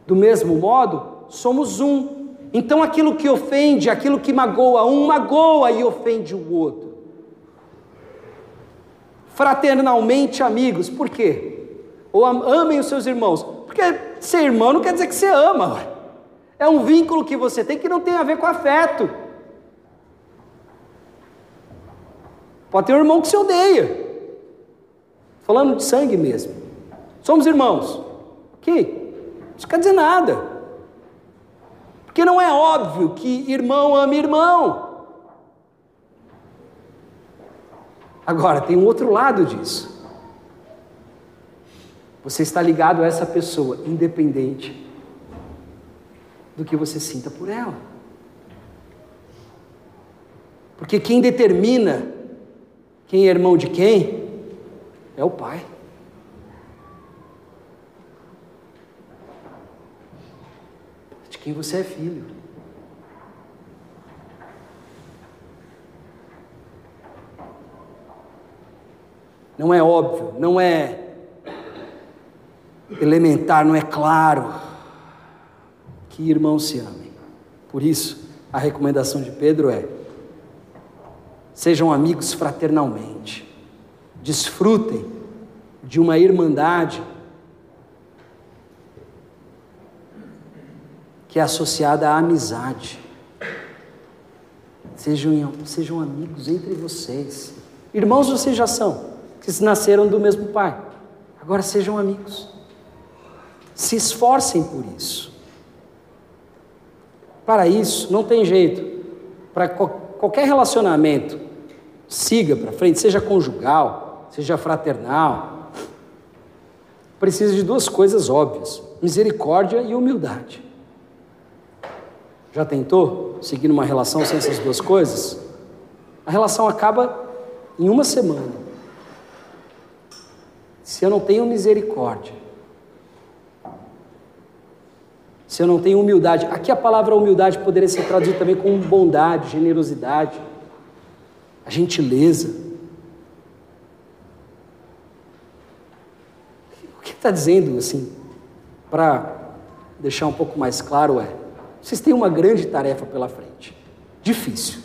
do mesmo modo, somos um. Então aquilo que ofende, aquilo que magoa um, magoa e ofende o outro. Fraternalmente amigos, por quê? Ou amem os seus irmãos. Porque ser irmão não quer dizer que você ama. É um vínculo que você tem que não tem a ver com afeto. Pode ter um irmão que se odeia. Falando de sangue mesmo. Somos irmãos. Que? Isso quer dizer nada. Porque não é óbvio que irmão ama irmão. Agora, tem um outro lado disso. Você está ligado a essa pessoa, independente do que você sinta por ela. Porque quem determina quem é irmão de quem é o pai. de quem você é filho. Não é óbvio, não é elementar, não é claro que irmãos se amem. Por isso, a recomendação de Pedro é: sejam amigos fraternalmente, desfrutem de uma irmandade que é associada à amizade. Sejam, sejam amigos entre vocês. Irmãos vocês já são, que nasceram do mesmo pai. Agora sejam amigos. Se esforcem por isso. Para isso, não tem jeito. Para qualquer relacionamento, siga para frente, seja conjugal, seja fraternal, precisa de duas coisas óbvias: misericórdia e humildade. Já tentou seguir numa relação sem essas duas coisas? A relação acaba em uma semana. Se eu não tenho misericórdia, se eu não tenho humildade, aqui a palavra humildade poderia ser traduzida também como bondade, generosidade, a gentileza. O que está dizendo assim, para deixar um pouco mais claro é, vocês têm uma grande tarefa pela frente. Difícil.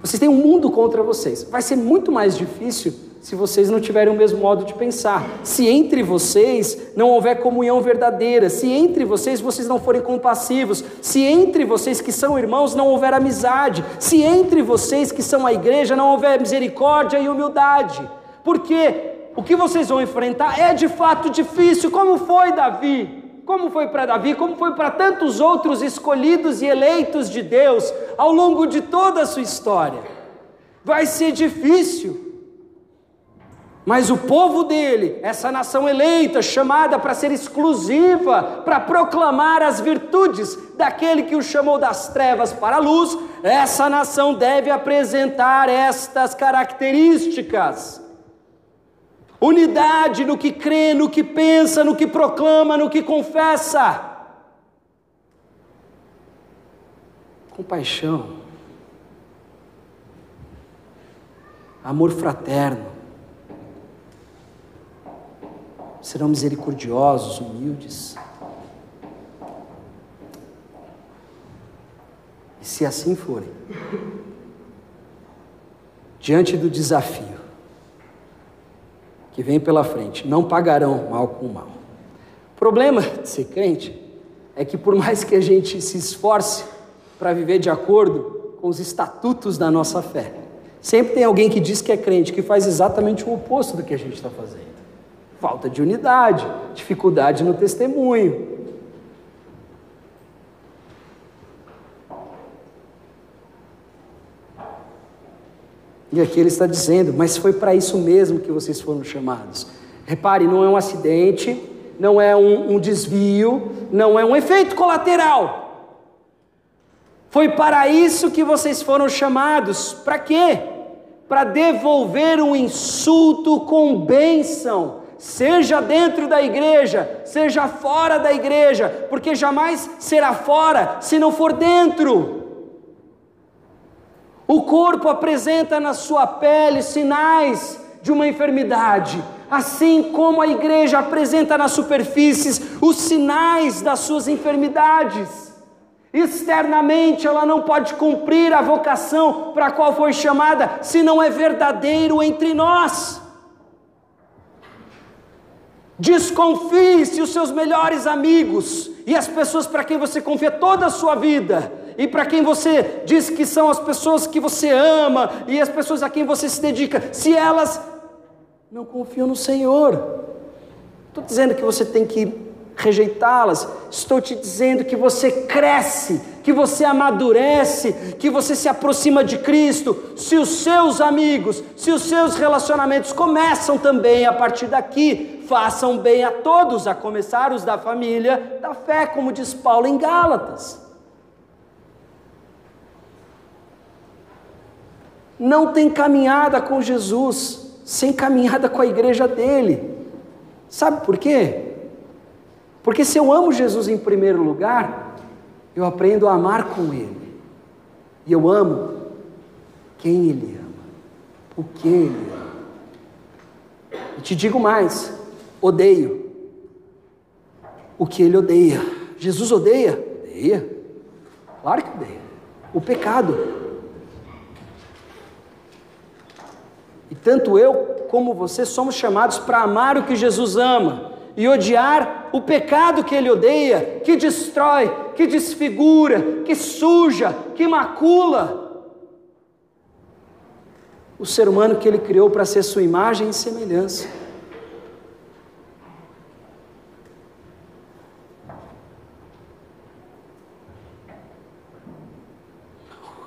Vocês têm um mundo contra vocês. Vai ser muito mais difícil se vocês não tiverem o mesmo modo de pensar. Se entre vocês não houver comunhão verdadeira, se entre vocês vocês não forem compassivos, se entre vocês que são irmãos não houver amizade, se entre vocês que são a igreja não houver misericórdia e humildade. Porque o que vocês vão enfrentar é de fato difícil, como foi Davi como foi para Davi, como foi para tantos outros escolhidos e eleitos de Deus ao longo de toda a sua história. Vai ser difícil, mas o povo dele, essa nação eleita, chamada para ser exclusiva, para proclamar as virtudes daquele que o chamou das trevas para a luz, essa nação deve apresentar estas características. Unidade no que crê, no que pensa, no que proclama, no que confessa. Compaixão, amor fraterno, serão misericordiosos, humildes. E se assim forem, diante do desafio, que vem pela frente. Não pagarão mal com mal. O problema de ser crente é que por mais que a gente se esforce para viver de acordo com os estatutos da nossa fé, sempre tem alguém que diz que é crente, que faz exatamente o oposto do que a gente está fazendo. Falta de unidade, dificuldade no testemunho. E aqui ele está dizendo, mas foi para isso mesmo que vocês foram chamados. Repare, não é um acidente, não é um, um desvio, não é um efeito colateral. Foi para isso que vocês foram chamados. Para quê? Para devolver um insulto com bênção, seja dentro da igreja, seja fora da igreja, porque jamais será fora se não for dentro. O corpo apresenta na sua pele sinais de uma enfermidade, assim como a igreja apresenta nas superfícies os sinais das suas enfermidades. Externamente ela não pode cumprir a vocação para a qual foi chamada, se não é verdadeiro entre nós. Desconfie se os seus melhores amigos e as pessoas para quem você confia toda a sua vida, e para quem você diz que são as pessoas que você ama e as pessoas a quem você se dedica, se elas não confiam no Senhor. Estou dizendo que você tem que rejeitá-las, estou te dizendo que você cresce, que você amadurece, que você se aproxima de Cristo, se os seus amigos, se os seus relacionamentos começam também a partir daqui, façam bem a todos, a começar os da família da fé, como diz Paulo em Gálatas. Não tem caminhada com Jesus sem caminhada com a igreja dele. Sabe por quê? Porque se eu amo Jesus em primeiro lugar, eu aprendo a amar com Ele. E eu amo quem Ele ama, o que Ele ama. E te digo mais: odeio o que Ele odeia. Jesus odeia? Odeia. Claro que odeia. O pecado. E tanto eu como você somos chamados para amar o que Jesus ama e odiar o pecado que ele odeia, que destrói, que desfigura, que suja, que macula. O ser humano que ele criou para ser sua imagem e semelhança.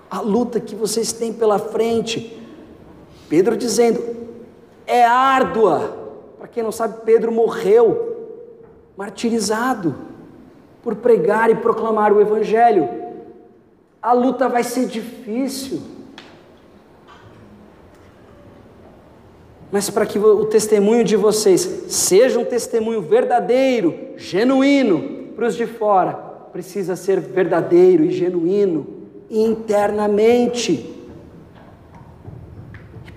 A luta que vocês têm pela frente Pedro dizendo: é árdua. Para quem não sabe, Pedro morreu martirizado por pregar e proclamar o Evangelho. A luta vai ser difícil. Mas para que o testemunho de vocês seja um testemunho verdadeiro, genuíno para os de fora, precisa ser verdadeiro e genuíno internamente.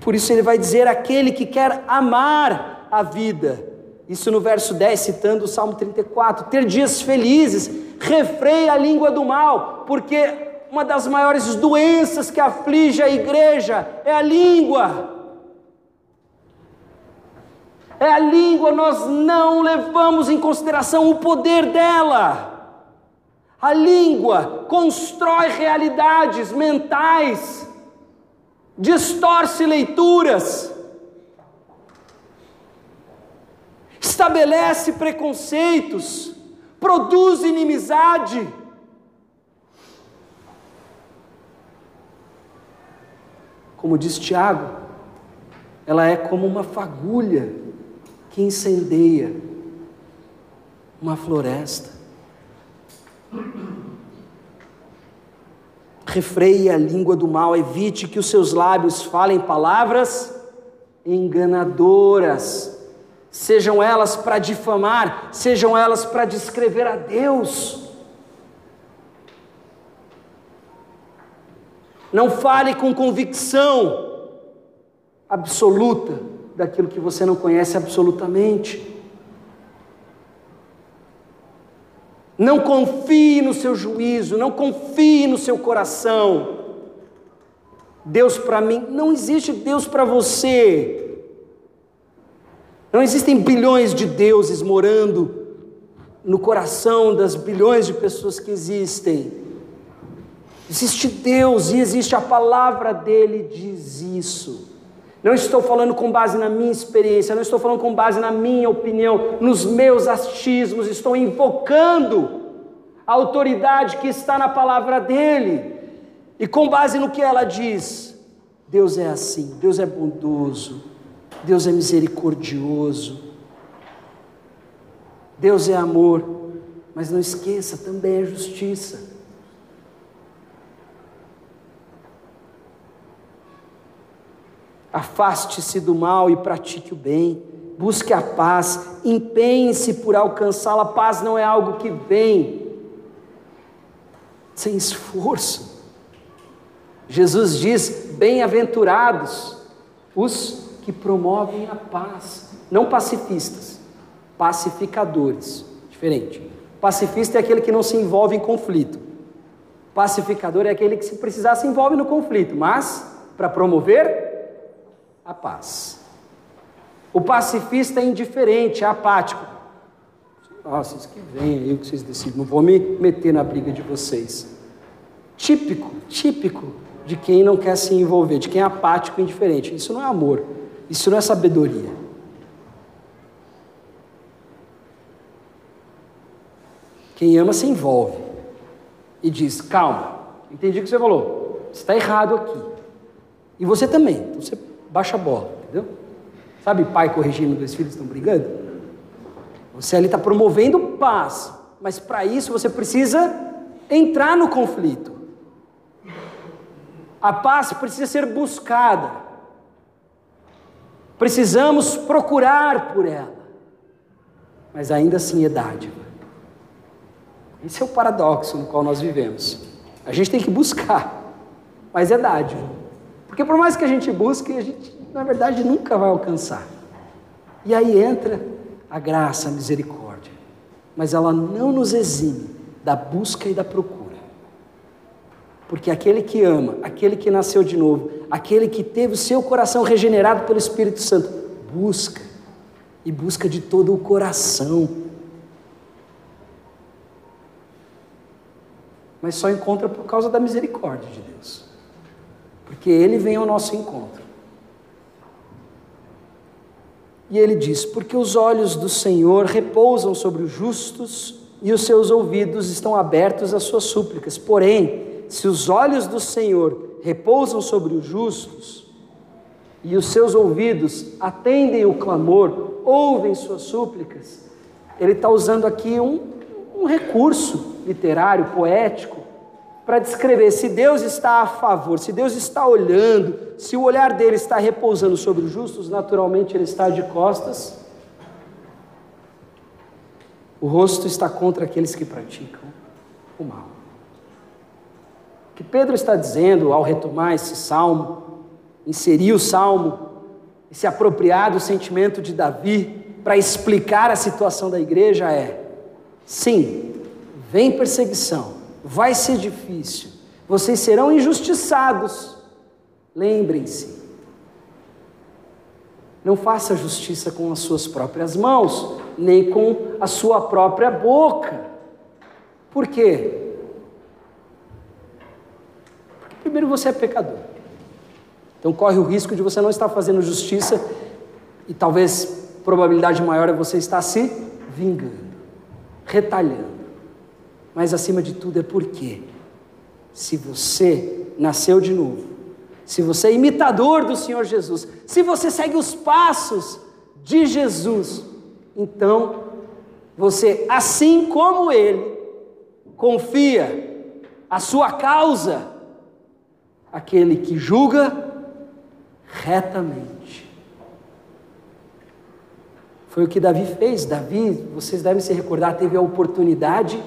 Por isso ele vai dizer aquele que quer amar a vida. Isso no verso 10, citando o Salmo 34. Ter dias felizes, refreia a língua do mal, porque uma das maiores doenças que aflige a igreja é a língua. É a língua, nós não levamos em consideração o poder dela. A língua constrói realidades mentais distorce leituras, estabelece preconceitos, produz inimizade. Como diz Tiago, ela é como uma fagulha que incendeia uma floresta. refreie a língua do mal, evite que os seus lábios falem palavras enganadoras, sejam elas para difamar, sejam elas para descrever a Deus. Não fale com convicção absoluta daquilo que você não conhece absolutamente. Não confie no seu juízo, não confie no seu coração. Deus para mim, não existe Deus para você. Não existem bilhões de deuses morando no coração das bilhões de pessoas que existem. Existe Deus e existe a palavra dele, diz isso. Não estou falando com base na minha experiência, não estou falando com base na minha opinião, nos meus achismos, estou invocando a autoridade que está na palavra dele. E com base no que ela diz, Deus é assim, Deus é bondoso, Deus é misericordioso, Deus é amor, mas não esqueça, também é justiça. Afaste-se do mal e pratique o bem. Busque a paz, empenhe-se por alcançá-la. Paz não é algo que vem sem esforço. Jesus diz: Bem-aventurados os que promovem a paz, não pacifistas, pacificadores. Diferente. Pacifista é aquele que não se envolve em conflito. Pacificador é aquele que, se precisar, se envolve no conflito, mas para promover a paz. O pacifista é indiferente, é apático. Ah, vocês que vêm aí, o que vocês decidem, não vou me meter na briga de vocês. Típico, típico de quem não quer se envolver, de quem é apático e indiferente. Isso não é amor, isso não é sabedoria. Quem ama se envolve e diz: calma, entendi o que você falou, você está errado aqui. E você também. Então você baixa a bola, entendeu? Sabe pai corrigindo dois filhos estão brigando? Você ali está promovendo paz, mas para isso você precisa entrar no conflito. A paz precisa ser buscada. Precisamos procurar por ela. Mas ainda assim é dádiva. Esse é o paradoxo no qual nós vivemos. A gente tem que buscar, mas é dádiva. Porque por mais que a gente busque, a gente, na verdade, nunca vai alcançar. E aí entra a graça, a misericórdia. Mas ela não nos exime da busca e da procura. Porque aquele que ama, aquele que nasceu de novo, aquele que teve o seu coração regenerado pelo Espírito Santo, busca. E busca de todo o coração. Mas só encontra por causa da misericórdia de Deus porque ele vem ao nosso encontro. E ele diz: Porque os olhos do Senhor repousam sobre os justos e os seus ouvidos estão abertos às suas súplicas. Porém, se os olhos do Senhor repousam sobre os justos e os seus ouvidos atendem o clamor, ouvem suas súplicas, ele está usando aqui um, um recurso literário, poético, para descrever se Deus está a favor, se Deus está olhando, se o olhar dele está repousando sobre os justos, naturalmente ele está de costas. O rosto está contra aqueles que praticam o mal. Que Pedro está dizendo ao retomar esse salmo, inserir o salmo, esse apropriado sentimento de Davi para explicar a situação da igreja é: sim, vem perseguição, vai ser difícil, vocês serão injustiçados. Lembrem-se, não faça justiça com as suas próprias mãos, nem com a sua própria boca. Por quê? Porque primeiro você é pecador. Então corre o risco de você não estar fazendo justiça e talvez probabilidade maior é você estar se vingando, retalhando mas acima de tudo é porque, se você nasceu de novo, se você é imitador do Senhor Jesus, se você segue os passos de Jesus, então você, assim como Ele, confia a sua causa aquele que julga retamente. Foi o que Davi fez. Davi, vocês devem se recordar, teve a oportunidade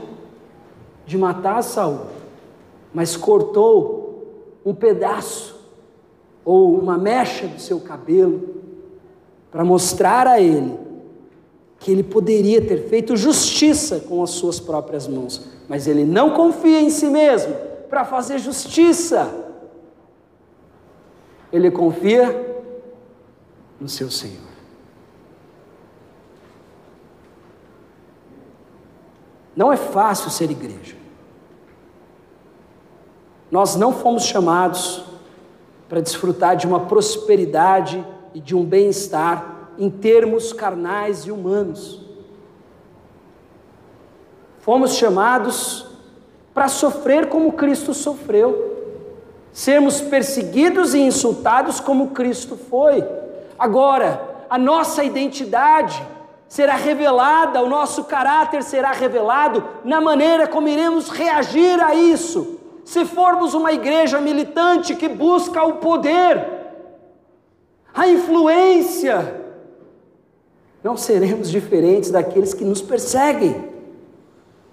de matar Saul, mas cortou um pedaço ou uma mecha do seu cabelo para mostrar a ele que ele poderia ter feito justiça com as suas próprias mãos, mas ele não confia em si mesmo para fazer justiça. Ele confia no seu Senhor. Não é fácil ser igreja. Nós não fomos chamados para desfrutar de uma prosperidade e de um bem-estar em termos carnais e humanos. Fomos chamados para sofrer como Cristo sofreu, sermos perseguidos e insultados como Cristo foi. Agora, a nossa identidade será revelada, o nosso caráter será revelado na maneira como iremos reagir a isso. Se formos uma igreja militante que busca o poder, a influência, não seremos diferentes daqueles que nos perseguem.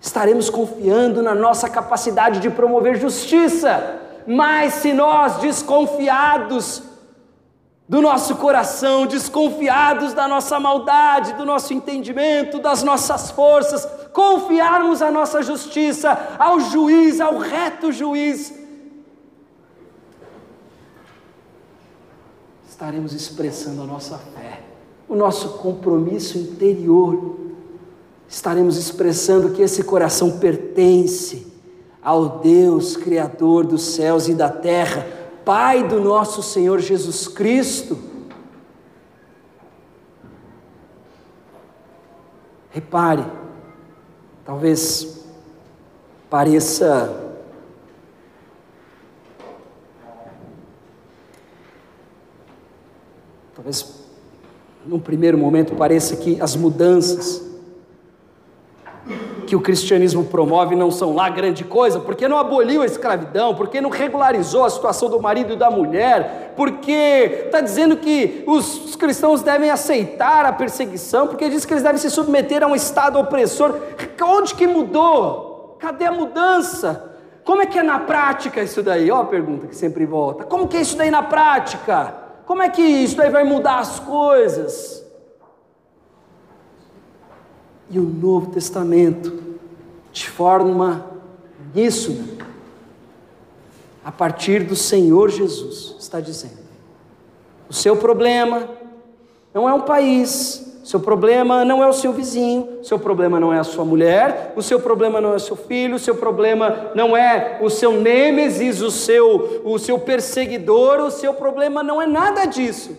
Estaremos confiando na nossa capacidade de promover justiça, mas se nós desconfiados do nosso coração, desconfiados da nossa maldade, do nosso entendimento, das nossas forças, confiarmos a nossa justiça ao juiz, ao reto juiz, estaremos expressando a nossa fé, o nosso compromisso interior, estaremos expressando que esse coração pertence ao Deus Criador dos céus e da terra Pai do nosso Senhor Jesus Cristo. Repare, talvez pareça talvez num primeiro momento pareça que as mudanças que o cristianismo promove não são lá grande coisa, porque não aboliu a escravidão, porque não regularizou a situação do marido e da mulher, porque está dizendo que os, cristãos devem aceitar a perseguição, porque diz que eles devem se submeter a um Estado opressor. Onde que mudou? Cadê a mudança? Como é que é na prática isso daí? Ó a pergunta que sempre volta. Como que é isso daí na prática? Como é que isso daí vai mudar as coisas? E o Novo Testamento de forma uníssona, a partir do Senhor Jesus, está dizendo: o seu problema não é um país, seu problema não é o seu vizinho, seu problema não é a sua mulher, o seu problema não é o seu filho, o seu problema não é o seu nêmesis, o seu, o seu perseguidor, o seu problema não é nada disso.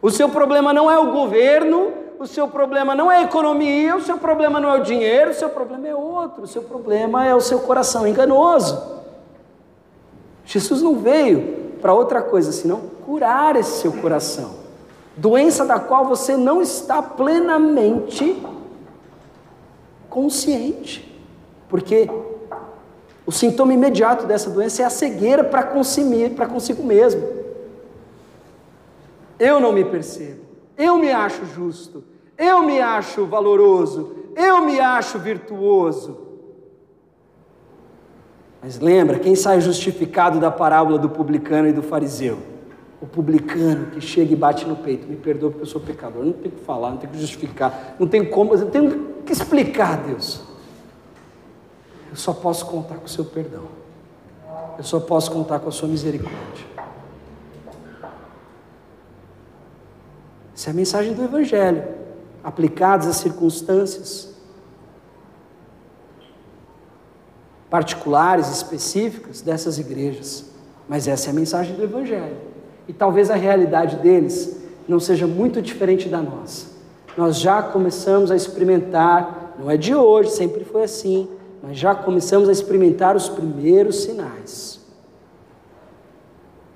O seu problema não é o governo, o seu problema não é a economia, o seu problema não é o dinheiro, o seu problema é outro, o seu problema é o seu coração enganoso. Jesus não veio para outra coisa senão curar esse seu coração, doença da qual você não está plenamente consciente, porque o sintoma imediato dessa doença é a cegueira para consigo mesmo. Eu não me percebo. Eu me acho justo, eu me acho valoroso, eu me acho virtuoso. Mas lembra, quem sai justificado da parábola do publicano e do fariseu? O publicano que chega e bate no peito, me perdoa porque eu sou pecador, não tenho que falar, não tenho que justificar, não tenho como, eu tenho que explicar, Deus. Eu só posso contar com o seu perdão. Eu só posso contar com a sua misericórdia. Essa é a mensagem do Evangelho, aplicados às circunstâncias particulares, específicas dessas igrejas. Mas essa é a mensagem do Evangelho. E talvez a realidade deles não seja muito diferente da nossa. Nós já começamos a experimentar, não é de hoje, sempre foi assim, mas já começamos a experimentar os primeiros sinais.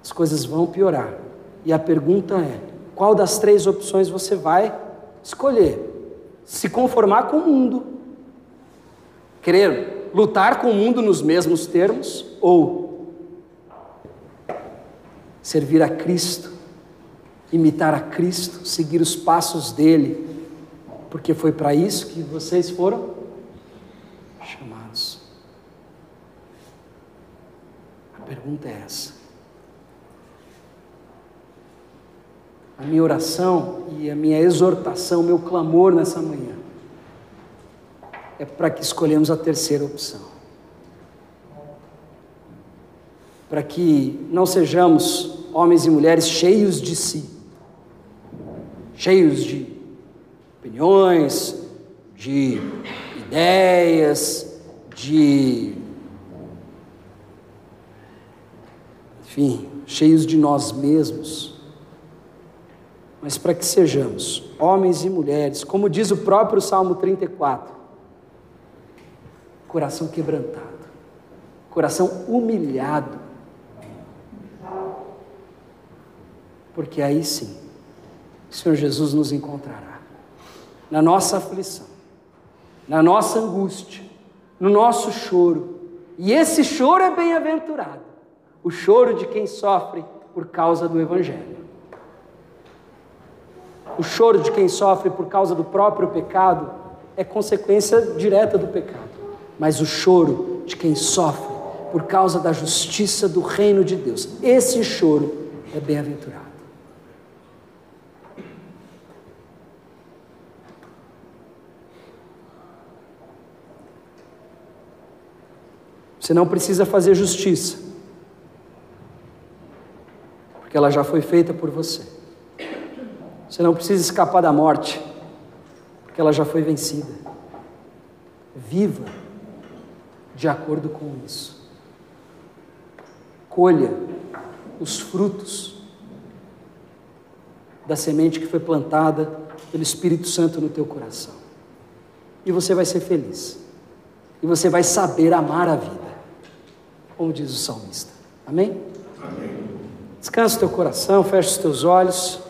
As coisas vão piorar. E a pergunta é: qual das três opções você vai escolher? Se conformar com o mundo, querer lutar com o mundo nos mesmos termos, ou servir a Cristo, imitar a Cristo, seguir os passos dele, porque foi para isso que vocês foram chamados. A pergunta é essa. A minha oração e a minha exortação, meu clamor nessa manhã, é para que escolhemos a terceira opção. Para que não sejamos homens e mulheres cheios de si, cheios de opiniões, de ideias, de. Enfim, cheios de nós mesmos. Mas para que sejamos homens e mulheres, como diz o próprio Salmo 34, coração quebrantado, coração humilhado, porque aí sim, o Senhor Jesus nos encontrará, na nossa aflição, na nossa angústia, no nosso choro, e esse choro é bem-aventurado, o choro de quem sofre por causa do Evangelho. O choro de quem sofre por causa do próprio pecado é consequência direta do pecado mas o choro de quem sofre por causa da justiça do reino de Deus. Esse choro é bem-aventurado. Você não precisa fazer justiça, porque ela já foi feita por você. Você não precisa escapar da morte, porque ela já foi vencida. Viva de acordo com isso. Colha os frutos da semente que foi plantada pelo Espírito Santo no teu coração. E você vai ser feliz. E você vai saber amar a vida. Como diz o salmista. Amém? Amém. Descansa o teu coração, fecha os teus olhos.